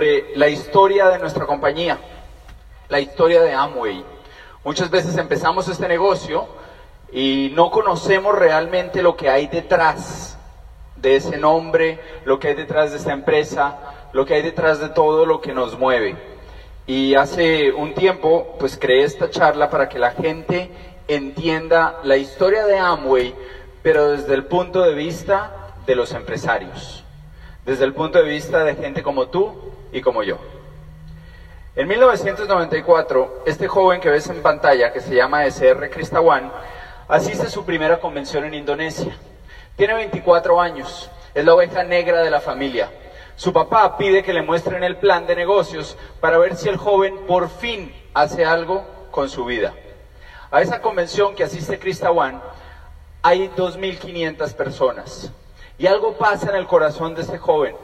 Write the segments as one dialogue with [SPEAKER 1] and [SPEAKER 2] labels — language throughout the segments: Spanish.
[SPEAKER 1] sobre la historia de nuestra compañía, la historia de Amway. Muchas veces empezamos este negocio y no conocemos realmente lo que hay detrás de ese nombre, lo que hay detrás de esta empresa, lo que hay detrás de todo lo que nos mueve. Y hace un tiempo, pues creé esta charla para que la gente entienda la historia de Amway, pero desde el punto de vista de los empresarios, desde el punto de vista de gente como tú y como yo. En 1994, este joven que ves en pantalla, que se llama SR Cristawan, asiste a su primera convención en Indonesia. Tiene 24 años, es la oveja negra de la familia. Su papá pide que le muestren el plan de negocios para ver si el joven por fin hace algo con su vida. A esa convención que asiste Cristawan hay 2.500 personas. Y algo pasa en el corazón de ese joven,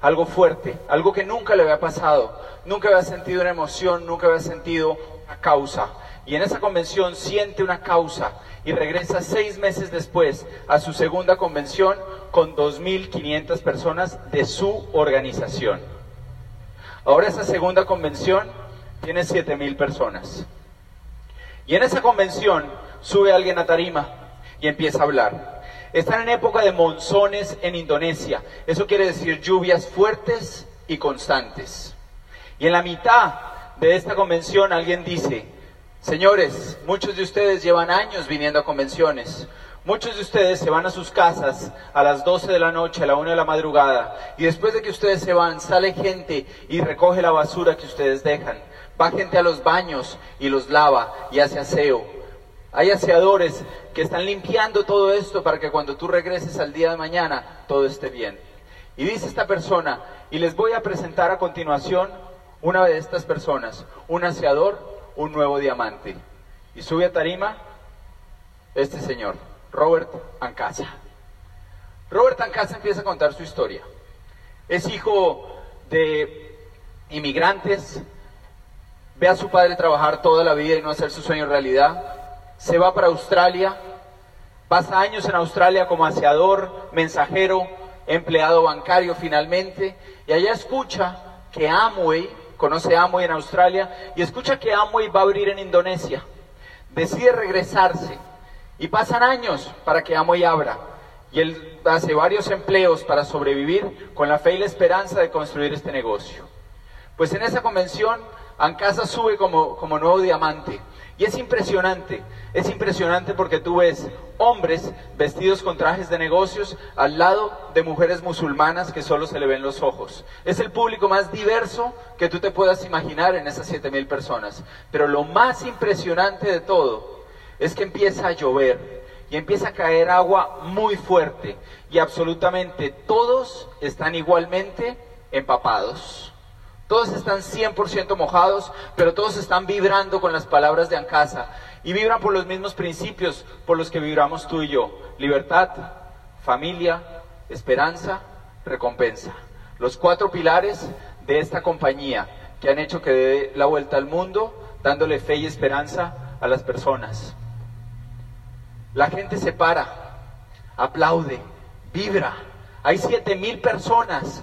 [SPEAKER 1] algo fuerte, algo que nunca le había pasado, nunca había sentido una emoción, nunca había sentido una causa. Y en esa convención siente una causa y regresa seis meses después a su segunda convención con 2.500 personas de su organización. Ahora esa segunda convención tiene 7.000 personas. Y en esa convención sube alguien a tarima y empieza a hablar. Están en época de monzones en Indonesia. Eso quiere decir lluvias fuertes y constantes. Y en la mitad de esta convención alguien dice, señores, muchos de ustedes llevan años viniendo a convenciones. Muchos de ustedes se van a sus casas a las 12 de la noche, a la 1 de la madrugada, y después de que ustedes se van, sale gente y recoge la basura que ustedes dejan. Va gente a los baños y los lava y hace aseo. Hay aseadores que están limpiando todo esto para que cuando tú regreses al día de mañana todo esté bien. Y dice esta persona, y les voy a presentar a continuación una de estas personas, un aseador, un nuevo diamante. Y sube a tarima este señor, Robert Ancasa. Robert Ancasa empieza a contar su historia. Es hijo de inmigrantes, ve a su padre trabajar toda la vida y no hacer su sueño realidad se va para Australia, pasa años en Australia como aseador, mensajero, empleado bancario finalmente, y allá escucha que Amway, conoce Amway en Australia, y escucha que Amway va a abrir en Indonesia. Decide regresarse, y pasan años para que Amway abra. Y él hace varios empleos para sobrevivir con la fe y la esperanza de construir este negocio. Pues en esa convención, Ancasa sube como, como nuevo diamante. Y es impresionante, es impresionante porque tú ves hombres vestidos con trajes de negocios al lado de mujeres musulmanas que solo se le ven los ojos. Es el público más diverso que tú te puedas imaginar en esas siete mil personas. Pero lo más impresionante de todo es que empieza a llover y empieza a caer agua muy fuerte y absolutamente todos están igualmente empapados. Todos están 100% mojados, pero todos están vibrando con las palabras de Ancasa. Y vibran por los mismos principios por los que vibramos tú y yo. Libertad, familia, esperanza, recompensa. Los cuatro pilares de esta compañía que han hecho que dé la vuelta al mundo, dándole fe y esperanza a las personas. La gente se para, aplaude, vibra. Hay siete mil personas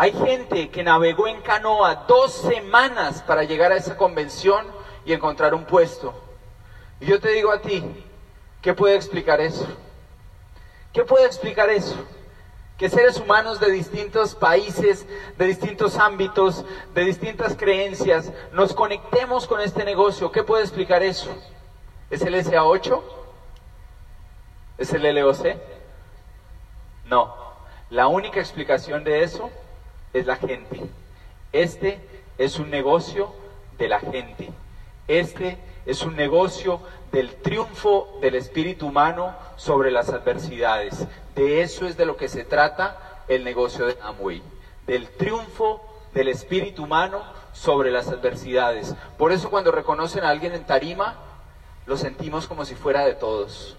[SPEAKER 1] hay gente que navegó en canoa dos semanas para llegar a esa convención y encontrar un puesto. Y yo te digo a ti, ¿qué puede explicar eso? ¿Qué puede explicar eso? Que seres humanos de distintos países, de distintos ámbitos, de distintas creencias, nos conectemos con este negocio. ¿Qué puede explicar eso? ¿Es el SA8? ¿Es el LOC? No. La única explicación de eso es la gente. Este es un negocio de la gente. Este es un negocio del triunfo del espíritu humano sobre las adversidades. De eso es de lo que se trata el negocio de Amway. Del triunfo del espíritu humano sobre las adversidades. Por eso cuando reconocen a alguien en tarima, lo sentimos como si fuera de todos.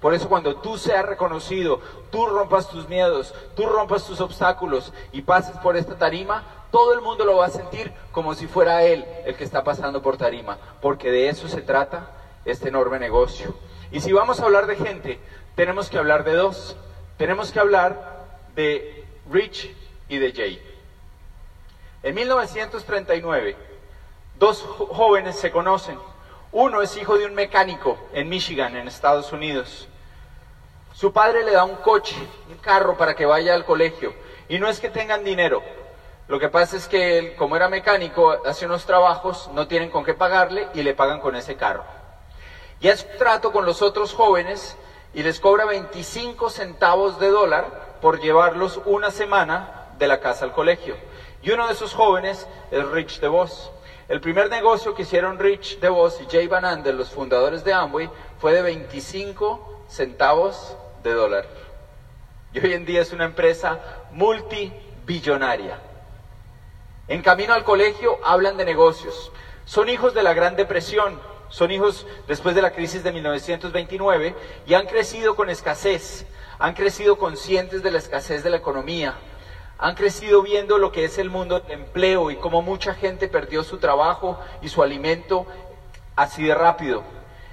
[SPEAKER 1] Por eso cuando tú seas reconocido, tú rompas tus miedos, tú rompas tus obstáculos y pases por esta tarima, todo el mundo lo va a sentir como si fuera él el que está pasando por tarima, porque de eso se trata este enorme negocio. Y si vamos a hablar de gente, tenemos que hablar de dos. Tenemos que hablar de Rich y de Jay. En 1939, dos jóvenes se conocen. Uno es hijo de un mecánico en Michigan, en Estados Unidos. Su padre le da un coche, un carro para que vaya al colegio. Y no es que tengan dinero. Lo que pasa es que él, como era mecánico, hace unos trabajos, no tienen con qué pagarle y le pagan con ese carro. Y hace un trato con los otros jóvenes y les cobra 25 centavos de dólar por llevarlos una semana de la casa al colegio. Y uno de esos jóvenes es Rich DeVos. El primer negocio que hicieron Rich DeVos y Jay Van Andel, los fundadores de Amway, fue de 25 centavos de dólar. Y hoy en día es una empresa multibillonaria. En camino al colegio hablan de negocios. Son hijos de la Gran Depresión, son hijos después de la crisis de 1929 y han crecido con escasez, han crecido conscientes de la escasez de la economía, han crecido viendo lo que es el mundo del empleo y cómo mucha gente perdió su trabajo y su alimento así de rápido.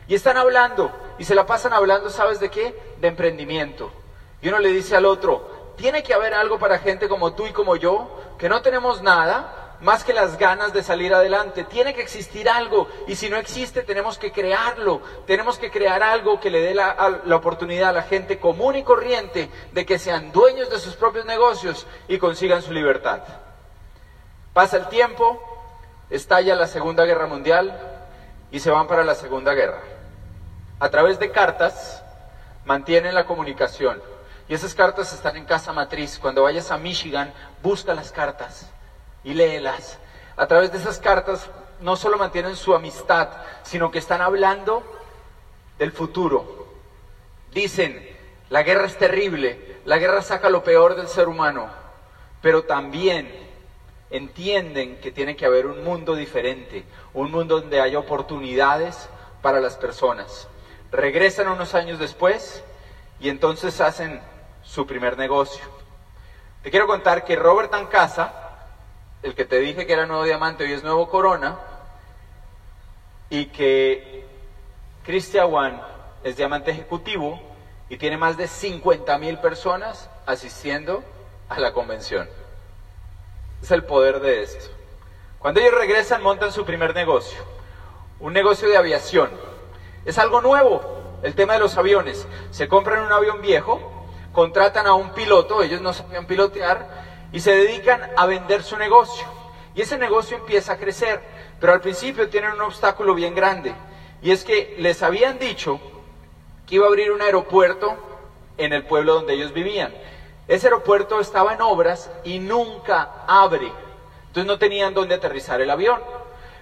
[SPEAKER 1] Y están hablando, y se la pasan hablando, ¿sabes de qué? De emprendimiento. Y uno le dice al otro, tiene que haber algo para gente como tú y como yo, que no tenemos nada, más que las ganas de salir adelante. Tiene que existir algo y si no existe tenemos que crearlo. Tenemos que crear algo que le dé la, la, oportunidad a la gente común y corriente de que sean dueños de sus propios negocios y consigan su libertad. Pasa el tiempo, estalla la Segunda Guerra Mundial y se van para la Segunda Guerra. A través de cartas mantienen la comunicación. Y esas cartas están en casa matriz. Cuando vayas a Michigan, busca las cartas y léelas. A través de esas cartas no solo mantienen su amistad, sino que están hablando del futuro. Dicen, la guerra es terrible, la guerra saca lo peor del ser humano, pero también entienden que tiene que haber un mundo diferente, un mundo donde haya oportunidades para las personas. Regresan unos años después y entonces hacen su primer negocio. Te quiero contar que Robert Ancasa, el que te dije que era nuevo diamante hoy es nuevo corona, y que Christian One es diamante ejecutivo y tiene más de 50 mil personas asistiendo a la convención. Es el poder de esto. Cuando ellos regresan, montan su primer negocio, un negocio de aviación. Es algo nuevo, el tema de los aviones. Se compran un avión viejo, contratan a un piloto, ellos no sabían pilotear, y se dedican a vender su negocio. Y ese negocio empieza a crecer, pero al principio tienen un obstáculo bien grande. Y es que les habían dicho que iba a abrir un aeropuerto en el pueblo donde ellos vivían. Ese aeropuerto estaba en obras y nunca abre. Entonces no tenían dónde aterrizar el avión.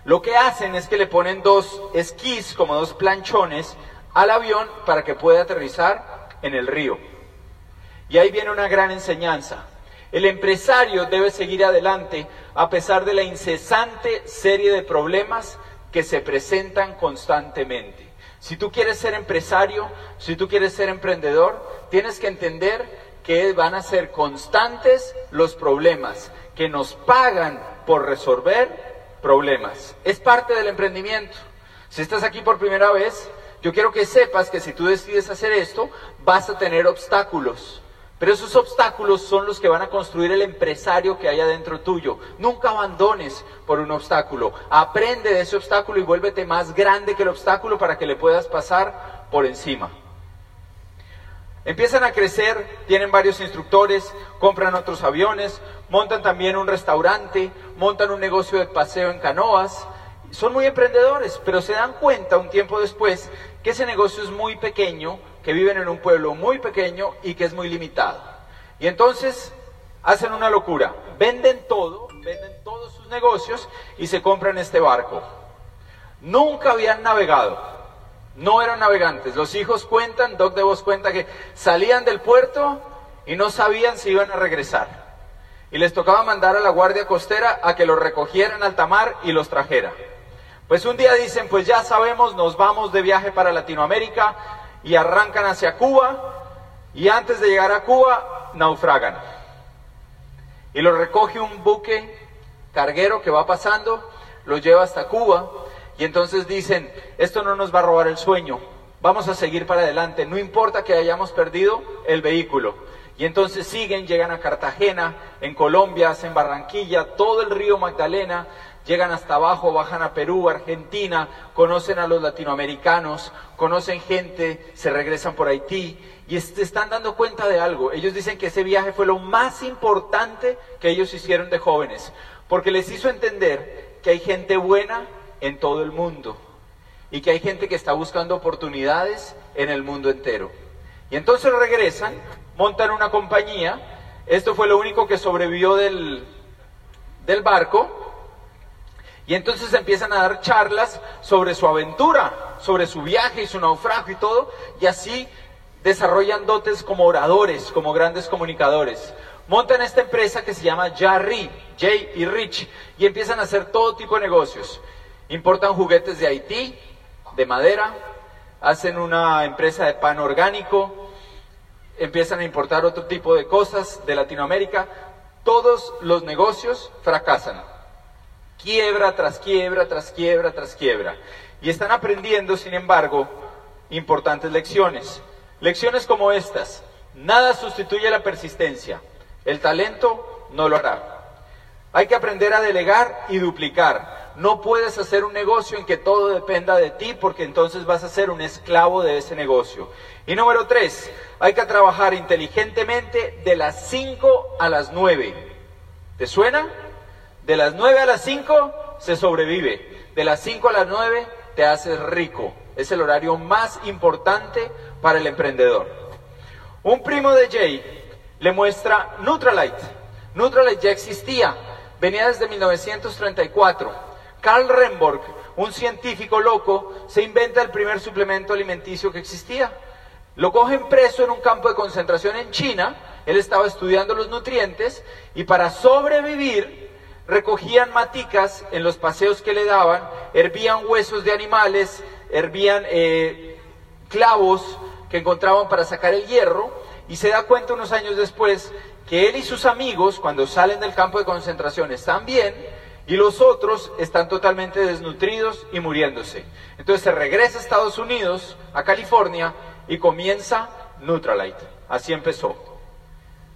[SPEAKER 1] Lo que hacen es que le ponen dos esquís, como dos planchones, al avión para que pueda aterrizar en el río. Y ahí viene una gran enseñanza. El empresario debe seguir adelante a pesar de la incesante serie de problemas que se presentan constantemente. Si tú quieres ser empresario, si tú quieres ser emprendedor, tienes que entender que van a ser constantes los problemas, que nos pagan por resolver problemas. Es parte del emprendimiento. Si estás aquí por primera vez, yo quiero que sepas que si tú decides hacer esto, vas a tener obstáculos. Pero esos obstáculos son los que van a construir el empresario que hay adentro tuyo. Nunca abandones por un obstáculo. Aprende de ese obstáculo y vuélvete más grande que el obstáculo para que le puedas pasar por encima. Empiezan a crecer, tienen varios instructores, compran otros aviones, montan también un restaurante, montan un negocio de paseo en canoas. Son muy emprendedores, pero se dan cuenta un tiempo después que ese negocio es muy pequeño que viven en un pueblo muy pequeño y que es muy limitado. Y entonces hacen una locura, venden todo, venden todos sus negocios y se compran este barco. Nunca habían navegado, no eran navegantes. Los hijos cuentan, Doc DeVos cuenta que salían del puerto y no sabían si iban a regresar. Y les tocaba mandar a la guardia costera a que los recogieran al tamar y los trajera. Pues un día dicen, pues ya sabemos, nos vamos de viaje para Latinoamérica, y arrancan hacia Cuba y antes de llegar a Cuba naufragan. Y lo recoge un buque carguero que va pasando, lo lleva hasta Cuba y entonces dicen, esto no nos va a robar el sueño, vamos a seguir para adelante, no importa que hayamos perdido el vehículo. Y entonces siguen, llegan a Cartagena, en Colombia, hacen Barranquilla, todo el río Magdalena, llegan hasta abajo, bajan a Perú, Argentina, conocen a los latinoamericanos, conocen gente, se regresan por Haití y están dando cuenta de algo. Ellos dicen que ese viaje fue lo más importante que ellos hicieron de jóvenes, porque les hizo entender que hay gente buena en todo el mundo y que hay gente que está buscando oportunidades en el mundo entero. Y entonces regresan, montan una compañía, esto fue lo único que sobrevivió del, del barco, y entonces empiezan a dar charlas sobre su aventura, sobre su viaje y su naufragio y todo, y así desarrollan dotes como oradores, como grandes comunicadores. Montan esta empresa que se llama Jarry, Jay y Rich, y empiezan a hacer todo tipo de negocios. Importan juguetes de Haití, de madera, hacen una empresa de pan orgánico, empiezan a importar otro tipo de cosas de Latinoamérica. Todos los negocios fracasan quiebra tras quiebra, tras quiebra, tras quiebra. Y están aprendiendo, sin embargo, importantes lecciones. Lecciones como estas. Nada sustituye la persistencia. El talento no lo hará. Hay que aprender a delegar y duplicar. No puedes hacer un negocio en que todo dependa de ti porque entonces vas a ser un esclavo de ese negocio. Y número tres, hay que trabajar inteligentemente de las 5 a las 9. ¿Te suena? De las 9 a las 5 se sobrevive. De las 5 a las 9 te haces rico. Es el horario más importante para el emprendedor. Un primo de Jay le muestra Nutralite. Nutralite ya existía, venía desde 1934. Carl Remborg, un científico loco, se inventa el primer suplemento alimenticio que existía. Lo cogen preso en un campo de concentración en China. Él estaba estudiando los nutrientes y para sobrevivir recogían maticas en los paseos que le daban, hervían huesos de animales, hervían eh, clavos que encontraban para sacar el hierro, y se da cuenta unos años después que él y sus amigos, cuando salen del campo de concentración, están bien, y los otros están totalmente desnutridos y muriéndose. Entonces se regresa a Estados Unidos, a California, y comienza Nutralite. Así empezó.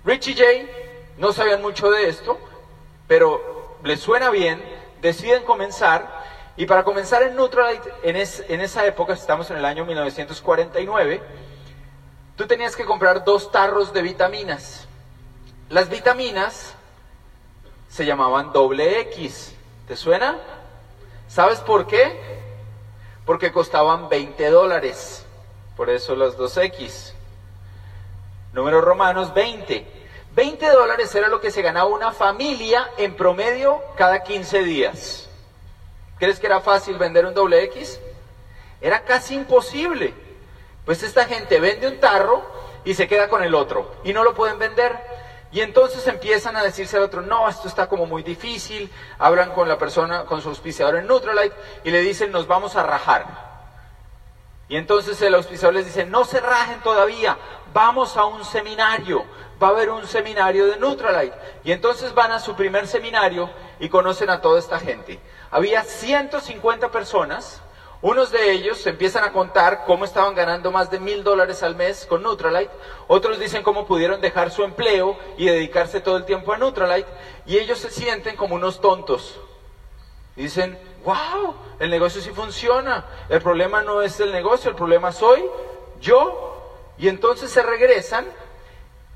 [SPEAKER 1] Richie J no sabían mucho de esto, pero les suena bien, deciden comenzar. Y para comenzar en Nutralite, en, en esa época, estamos en el año 1949, tú tenías que comprar dos tarros de vitaminas. Las vitaminas se llamaban doble X. ¿Te suena? ¿Sabes por qué? Porque costaban 20 dólares. Por eso los dos X. Números romanos 20. 20 dólares era lo que se ganaba una familia en promedio cada 15 días. ¿Crees que era fácil vender un doble X? Era casi imposible. Pues esta gente vende un tarro y se queda con el otro y no lo pueden vender. Y entonces empiezan a decirse al otro, no, esto está como muy difícil. Hablan con la persona, con su auspiciador en Neutralite y le dicen, nos vamos a rajar. Y entonces el auspiciador les dice, no se rajen todavía, vamos a un seminario, va a haber un seminario de Neutralite. Y entonces van a su primer seminario y conocen a toda esta gente. Había 150 personas, unos de ellos empiezan a contar cómo estaban ganando más de mil dólares al mes con Neutralite, otros dicen cómo pudieron dejar su empleo y dedicarse todo el tiempo a Neutralite, y ellos se sienten como unos tontos. dicen, wow, el negocio sí funciona, el problema no es el negocio, el problema soy yo. Y entonces se regresan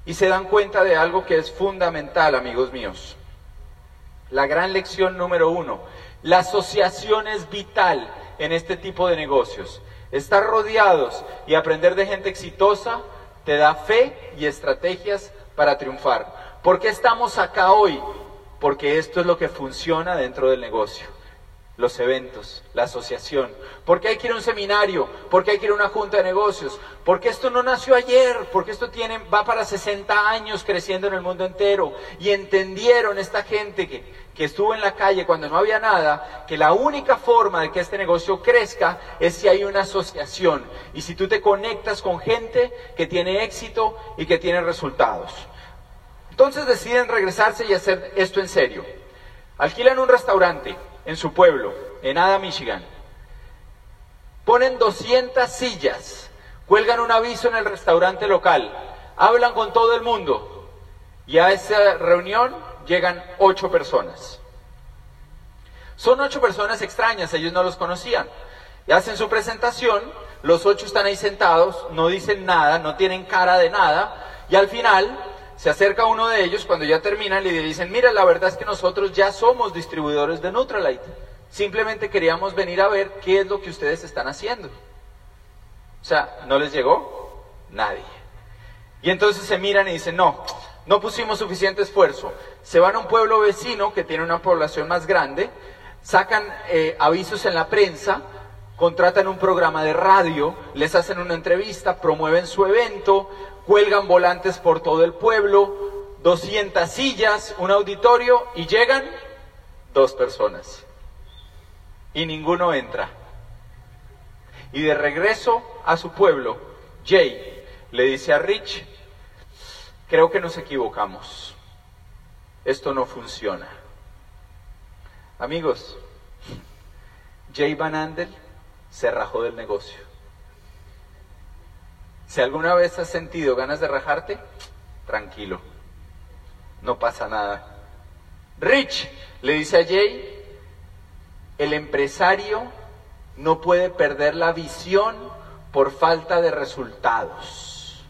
[SPEAKER 1] y se dan cuenta de algo que es fundamental, amigos míos. La gran lección número uno, la asociación es vital en este tipo de negocios. Estar rodeados y aprender de gente exitosa te da fe y estrategias para triunfar. ¿Por qué estamos acá hoy? Porque esto es lo que funciona dentro del negocio los eventos, la asociación. ¿Por qué hay que ir a un seminario? ¿Por qué hay que ir a una junta de negocios? Porque esto no nació ayer, porque esto tiene, va para 60 años creciendo en el mundo entero. Y entendieron esta gente que, que estuvo en la calle cuando no había nada, que la única forma de que este negocio crezca es si hay una asociación. Y si tú te conectas con gente que tiene éxito y que tiene resultados. Entonces deciden regresarse y hacer esto en serio. Alquilan un restaurante en su pueblo, en Ada, Michigan. Ponen 200 sillas, cuelgan un aviso en el restaurante local. hablan con todo el mundo y a esa reunión llegan ocho personas. Son ocho personas extrañas, ellos no los conocían. Hacen su presentación, los ocho están ahí sentados, no dicen nada, no tienen cara de nada, y al final se acerca uno de ellos cuando ya terminan y le dicen, mira, la verdad es que nosotros ya somos distribuidores de Nutralite. Simplemente queríamos venir a ver qué es lo que ustedes están haciendo. O sea, ¿no les llegó? Nadie. Y entonces se miran y dicen, no, no pusimos suficiente esfuerzo. Se van a un pueblo vecino que tiene una población más grande, sacan eh, avisos en la prensa, contratan un programa de radio, les hacen una entrevista, promueven su evento, cuelgan volantes por todo el pueblo, 200 sillas, un auditorio y llegan dos personas. Y ninguno entra. Y de regreso a su pueblo, Jay le dice a Rich, creo que nos equivocamos. Esto no funciona. Amigos, Jay Van Andel se rajó del negocio. Si alguna vez has sentido ganas de rajarte, tranquilo, no pasa nada. Rich le dice a Jay, el empresario no puede perder la visión por falta de resultados.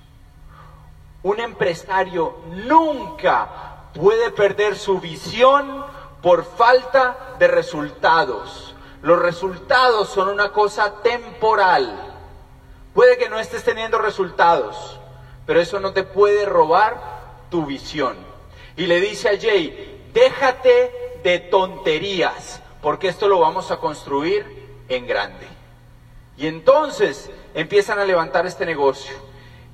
[SPEAKER 1] Un empresario nunca puede perder su visión por falta de resultados. Los resultados son una cosa temporal. Puede que no estés teniendo resultados, pero eso no te puede robar tu visión. Y le dice a Jay, déjate de tonterías, porque esto lo vamos a construir en grande. Y entonces empiezan a levantar este negocio.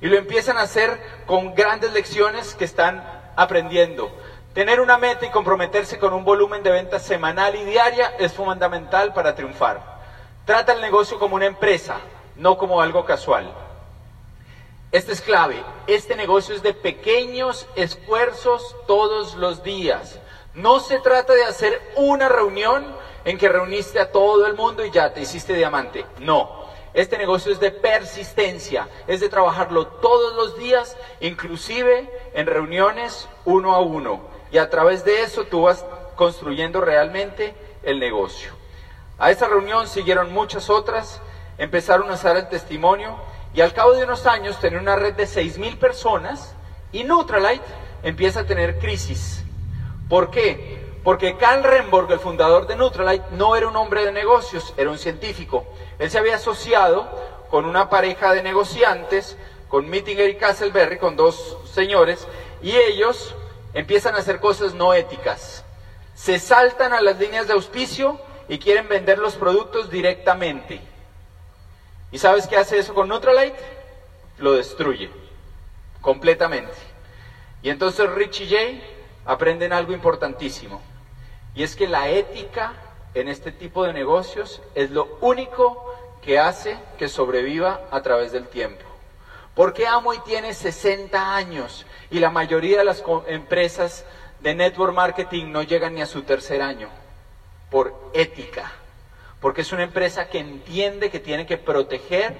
[SPEAKER 1] Y lo empiezan a hacer con grandes lecciones que están aprendiendo. Tener una meta y comprometerse con un volumen de ventas semanal y diaria es fundamental para triunfar. Trata el negocio como una empresa, no como algo casual. Este es clave. Este negocio es de pequeños esfuerzos todos los días. No se trata de hacer una reunión en que reuniste a todo el mundo y ya te hiciste diamante. No. Este negocio es de persistencia, es de trabajarlo todos los días, inclusive en reuniones uno a uno y a través de eso tú vas construyendo realmente el negocio. A esa reunión siguieron muchas otras, empezaron a usar el testimonio y al cabo de unos años tener una red de 6.000 personas y Neutralite empieza a tener crisis. ¿Por qué? Porque Carl Remborg, el fundador de Neutralite, no era un hombre de negocios, era un científico. Él se había asociado con una pareja de negociantes, con Mittinger y Castleberry, con dos señores, y ellos empiezan a hacer cosas no éticas. Se saltan a las líneas de auspicio y quieren vender los productos directamente. ¿Y sabes qué hace eso con Nutralite? Lo destruye completamente. Y entonces Rich y Jay aprenden algo importantísimo. Y es que la ética en este tipo de negocios es lo único que hace que sobreviva a través del tiempo. ¿Por qué Amway tiene 60 años y la mayoría de las empresas de network marketing no llegan ni a su tercer año? Por ética. Porque es una empresa que entiende que tiene que proteger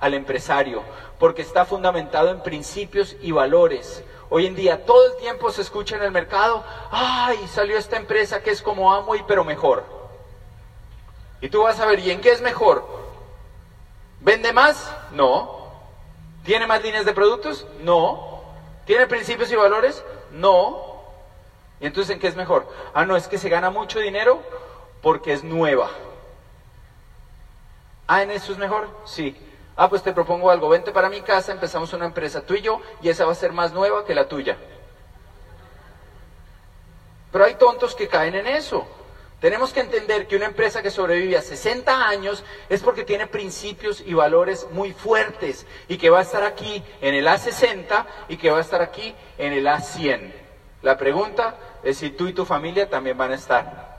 [SPEAKER 1] al empresario, porque está fundamentado en principios y valores. Hoy en día todo el tiempo se escucha en el mercado, ay, salió esta empresa que es como Amway, pero mejor. Y tú vas a ver, ¿y en qué es mejor? ¿Vende más? No. ¿Tiene más líneas de productos? No. ¿Tiene principios y valores? No. ¿Y entonces en qué es mejor? Ah, no, es que se gana mucho dinero porque es nueva. Ah, ¿en eso es mejor? Sí. Ah, pues te propongo algo. Vente para mi casa, empezamos una empresa tú y yo, y esa va a ser más nueva que la tuya. Pero hay tontos que caen en eso. Tenemos que entender que una empresa que sobrevive a 60 años es porque tiene principios y valores muy fuertes y que va a estar aquí en el A60 y que va a estar aquí en el A100. La pregunta es si tú y tu familia también van a estar.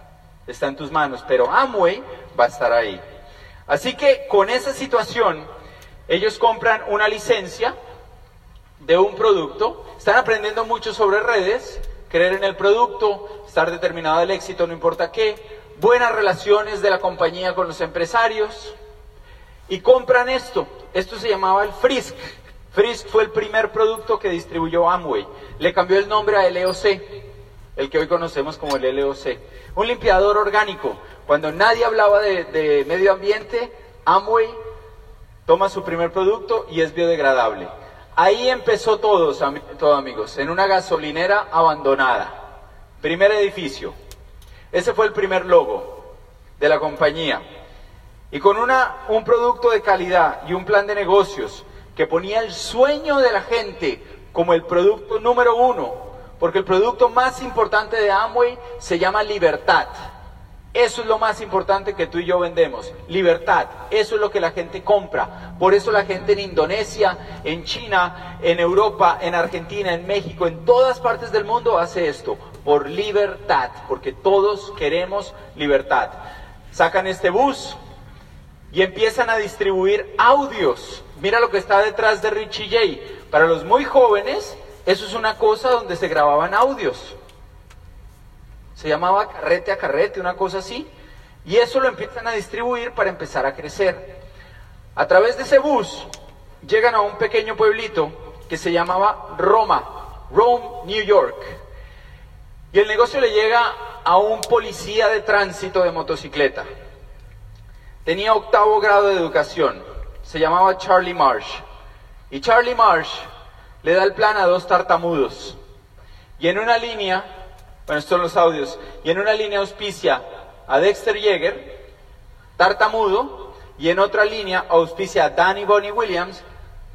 [SPEAKER 1] Está en tus manos, pero Amway va a estar ahí. Así que con esa situación, ellos compran una licencia de un producto, están aprendiendo mucho sobre redes, creer en el producto, estar determinado al éxito, no importa qué, buenas relaciones de la compañía con los empresarios y compran esto. Esto se llamaba el Frisk. Frisk fue el primer producto que distribuyó Amway. Le cambió el nombre a LOC, el que hoy conocemos como el LOC. Un limpiador orgánico. Cuando nadie hablaba de, medio ambiente, Amway toma su primer producto y es biodegradable. Ahí empezó todo, todo amigos, en una gasolinera abandonada. Primer edificio. Ese fue el primer logo de la compañía. Y con una, un producto de calidad y un plan de negocios que ponía el sueño de la gente como el producto número uno, porque el producto más importante de Amway se llama libertad. Eso es lo más importante que tú y yo vendemos, libertad. Eso es lo que la gente compra. Por eso la gente en Indonesia, en China, en Europa, en Argentina, en México, en todas partes del mundo hace esto, por libertad, porque todos queremos libertad. Sacan este bus y empiezan a distribuir audios Mira lo que está detrás de Richie J. Para los muy jóvenes, eso es una cosa donde se grababan audios. Se llamaba carrete a carrete, una cosa así. Y eso lo empiezan a distribuir para empezar a crecer. A través de ese bus llegan a un pequeño pueblito que se llamaba Roma, Rome, New York. Y el negocio le llega a un policía de tránsito de motocicleta. Tenía octavo grado de educación se llamaba Charlie Marsh. Y Charlie Marsh le da el plan a dos tartamudos. Y en una línea, bueno, estos son los audios, y en una línea auspicia a Dexter Yeager, tartamudo, y en otra línea auspicia a Danny Bonnie Williams,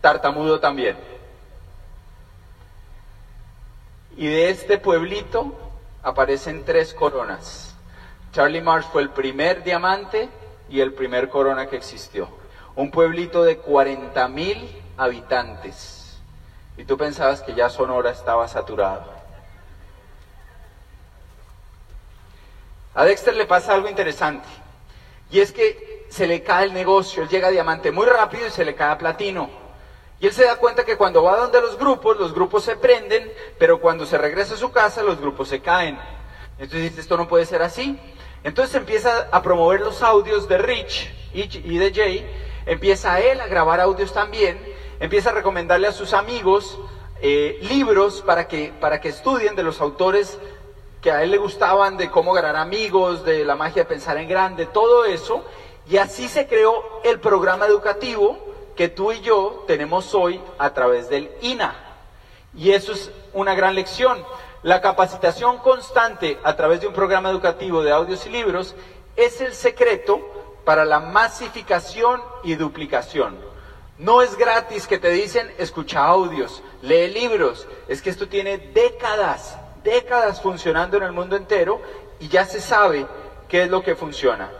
[SPEAKER 1] tartamudo también. Y de este pueblito aparecen tres coronas. Charlie Marsh fue el primer diamante y el primer corona que existió un pueblito de 40 mil habitantes. Y tú pensabas que ya Sonora estaba saturado. A Dexter le pasa algo interesante. Y es que se le cae el negocio, él llega a diamante muy rápido y se le cae a platino. Y él se da cuenta que cuando va donde los grupos, los grupos se prenden, pero cuando se regresa a su casa, los grupos se caen. Entonces dice, esto no puede ser así. Entonces empieza a promover los audios de Rich y de Jay, empieza él a grabar audios también, empieza a recomendarle a sus amigos eh, libros para que, para que estudien de los autores que a él le gustaban, de cómo ganar amigos, de la magia de pensar en grande, todo eso. Y así se creó el programa educativo que tú y yo tenemos hoy a través del INA. Y eso es una gran lección. La capacitación constante a través de un programa educativo de audios y libros es el secreto para la masificación y duplicación. No es gratis que te dicen escucha audios, lee libros. Es que esto tiene décadas, décadas funcionando en el mundo entero y ya se sabe qué es lo que funciona.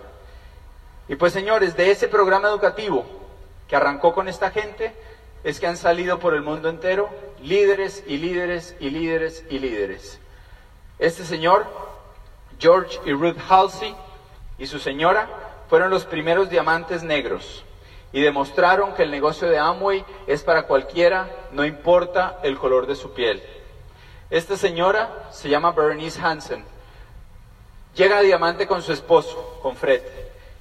[SPEAKER 1] Y pues señores, de ese programa educativo que arrancó con esta gente, es que han salido por el mundo entero líderes y líderes y líderes y líderes. Este señor, George y Ruth Halsey, y su señora, fueron los primeros diamantes negros y demostraron que el negocio de Amway es para cualquiera, no importa el color de su piel. Esta señora se llama Bernice Hansen. Llega a diamante con su esposo, con Fred,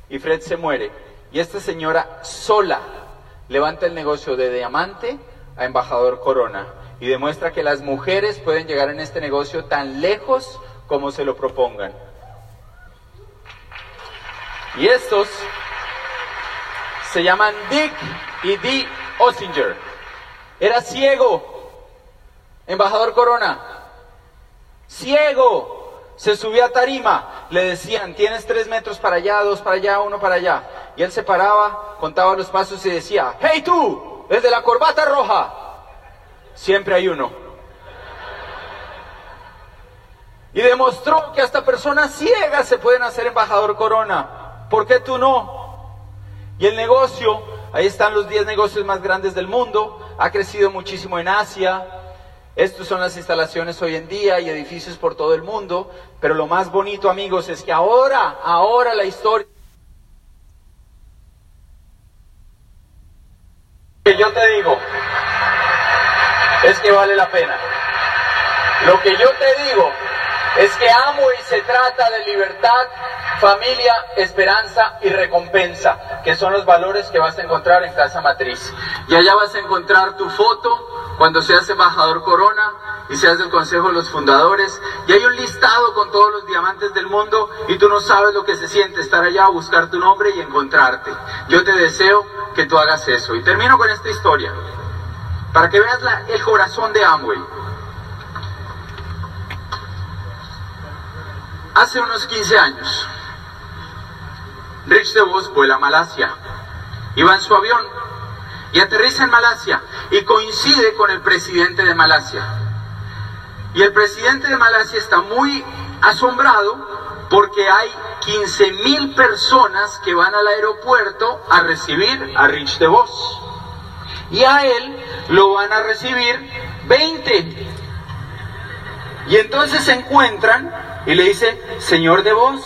[SPEAKER 1] y Fred se muere. Y esta señora sola levanta el negocio de diamante a embajador corona y demuestra que las mujeres pueden llegar en este negocio tan lejos como se lo propongan. Y estos se llaman Dick y Dee Ossinger. Era ciego, embajador Corona. Ciego. Se subía a tarima, le decían, tienes tres metros para allá, dos para allá, uno para allá. Y él se paraba, contaba los pasos y decía, hey tú, desde la corbata roja. Siempre hay uno. Y demostró que hasta personas ciegas se pueden hacer embajador corona. ¿Por qué tú no? Y el negocio, ahí están los 10 negocios más grandes del mundo, ha crecido muchísimo en Asia. Estas son las instalaciones hoy en día y edificios por todo el mundo. Pero lo más bonito, amigos, es que ahora, ahora la historia... que yo te digo es que vale la pena. Lo que yo te digo es que amo y se trata de libertad familia, esperanza y recompensa, que son los valores que vas a encontrar en Casa Matriz. Y allá vas a encontrar tu foto cuando seas embajador Corona y seas del Consejo de los Fundadores. Y hay un listado con todos los diamantes del mundo y tú no sabes lo que se siente estar allá a buscar tu nombre y encontrarte. Yo te deseo que tú hagas eso. Y termino con esta historia, para que veas el corazón de Amway. Hace unos 15 años, Rich DeVos vuela a Malasia. Iba en su avión y aterriza en Malasia y coincide con el presidente de Malasia. Y el presidente de Malasia está muy asombrado porque hay 15 mil personas que van al aeropuerto a recibir a Rich DeVos. Y a él lo van a recibir 20. Y entonces se encuentran y le dice, señor DeVos,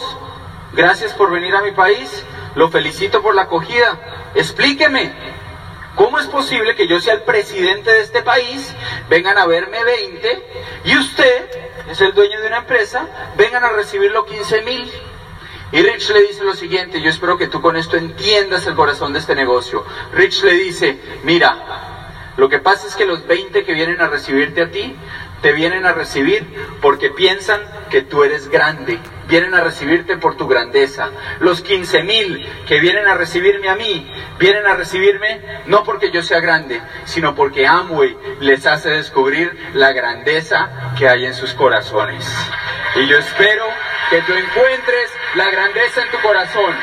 [SPEAKER 1] gracias por venir a mi país, lo felicito por la acogida, explíqueme, ¿cómo es posible que yo sea el presidente de este país, vengan a verme 20 y usted es el dueño de una empresa, vengan a recibirlo 15 mil? Y Rich le dice lo siguiente, yo espero que tú con esto entiendas el corazón de este negocio. Rich le dice, mira, lo que pasa es que los 20 que vienen a recibirte a ti, te vienen a recibir porque piensan que tú eres grande, vienen a recibirte por tu grandeza. Los 15 mil que vienen a recibirme a mí, vienen a recibirme no porque yo sea grande, sino porque Amway les hace descubrir la grandeza que hay en sus corazones. Y yo espero que tú encuentres la grandeza en tu corazón.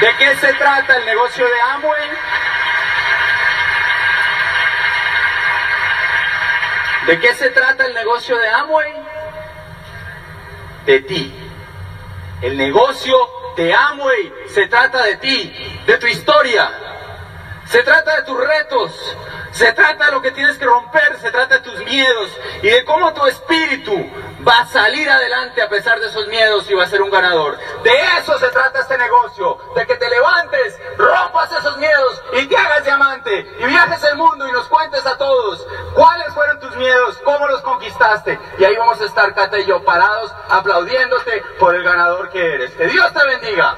[SPEAKER 1] ¿De qué se trata el negocio de Amway? ¿De qué se trata el negocio de Amway? De ti. El negocio de Amway se trata de ti, de tu historia. Se trata de tus retos, se trata de lo que tienes que romper, se trata de tus miedos y de cómo tu espíritu va a salir adelante a pesar de esos miedos y va a ser un ganador. De eso se trata este negocio, de que te levantes, rompas esos miedos y te hagas diamante y viajes el mundo y nos cuentes a todos cuáles fueron tus miedos, cómo los conquistaste. Y ahí vamos a estar, Cata y yo, parados aplaudiéndote por el ganador que eres. Que Dios te bendiga.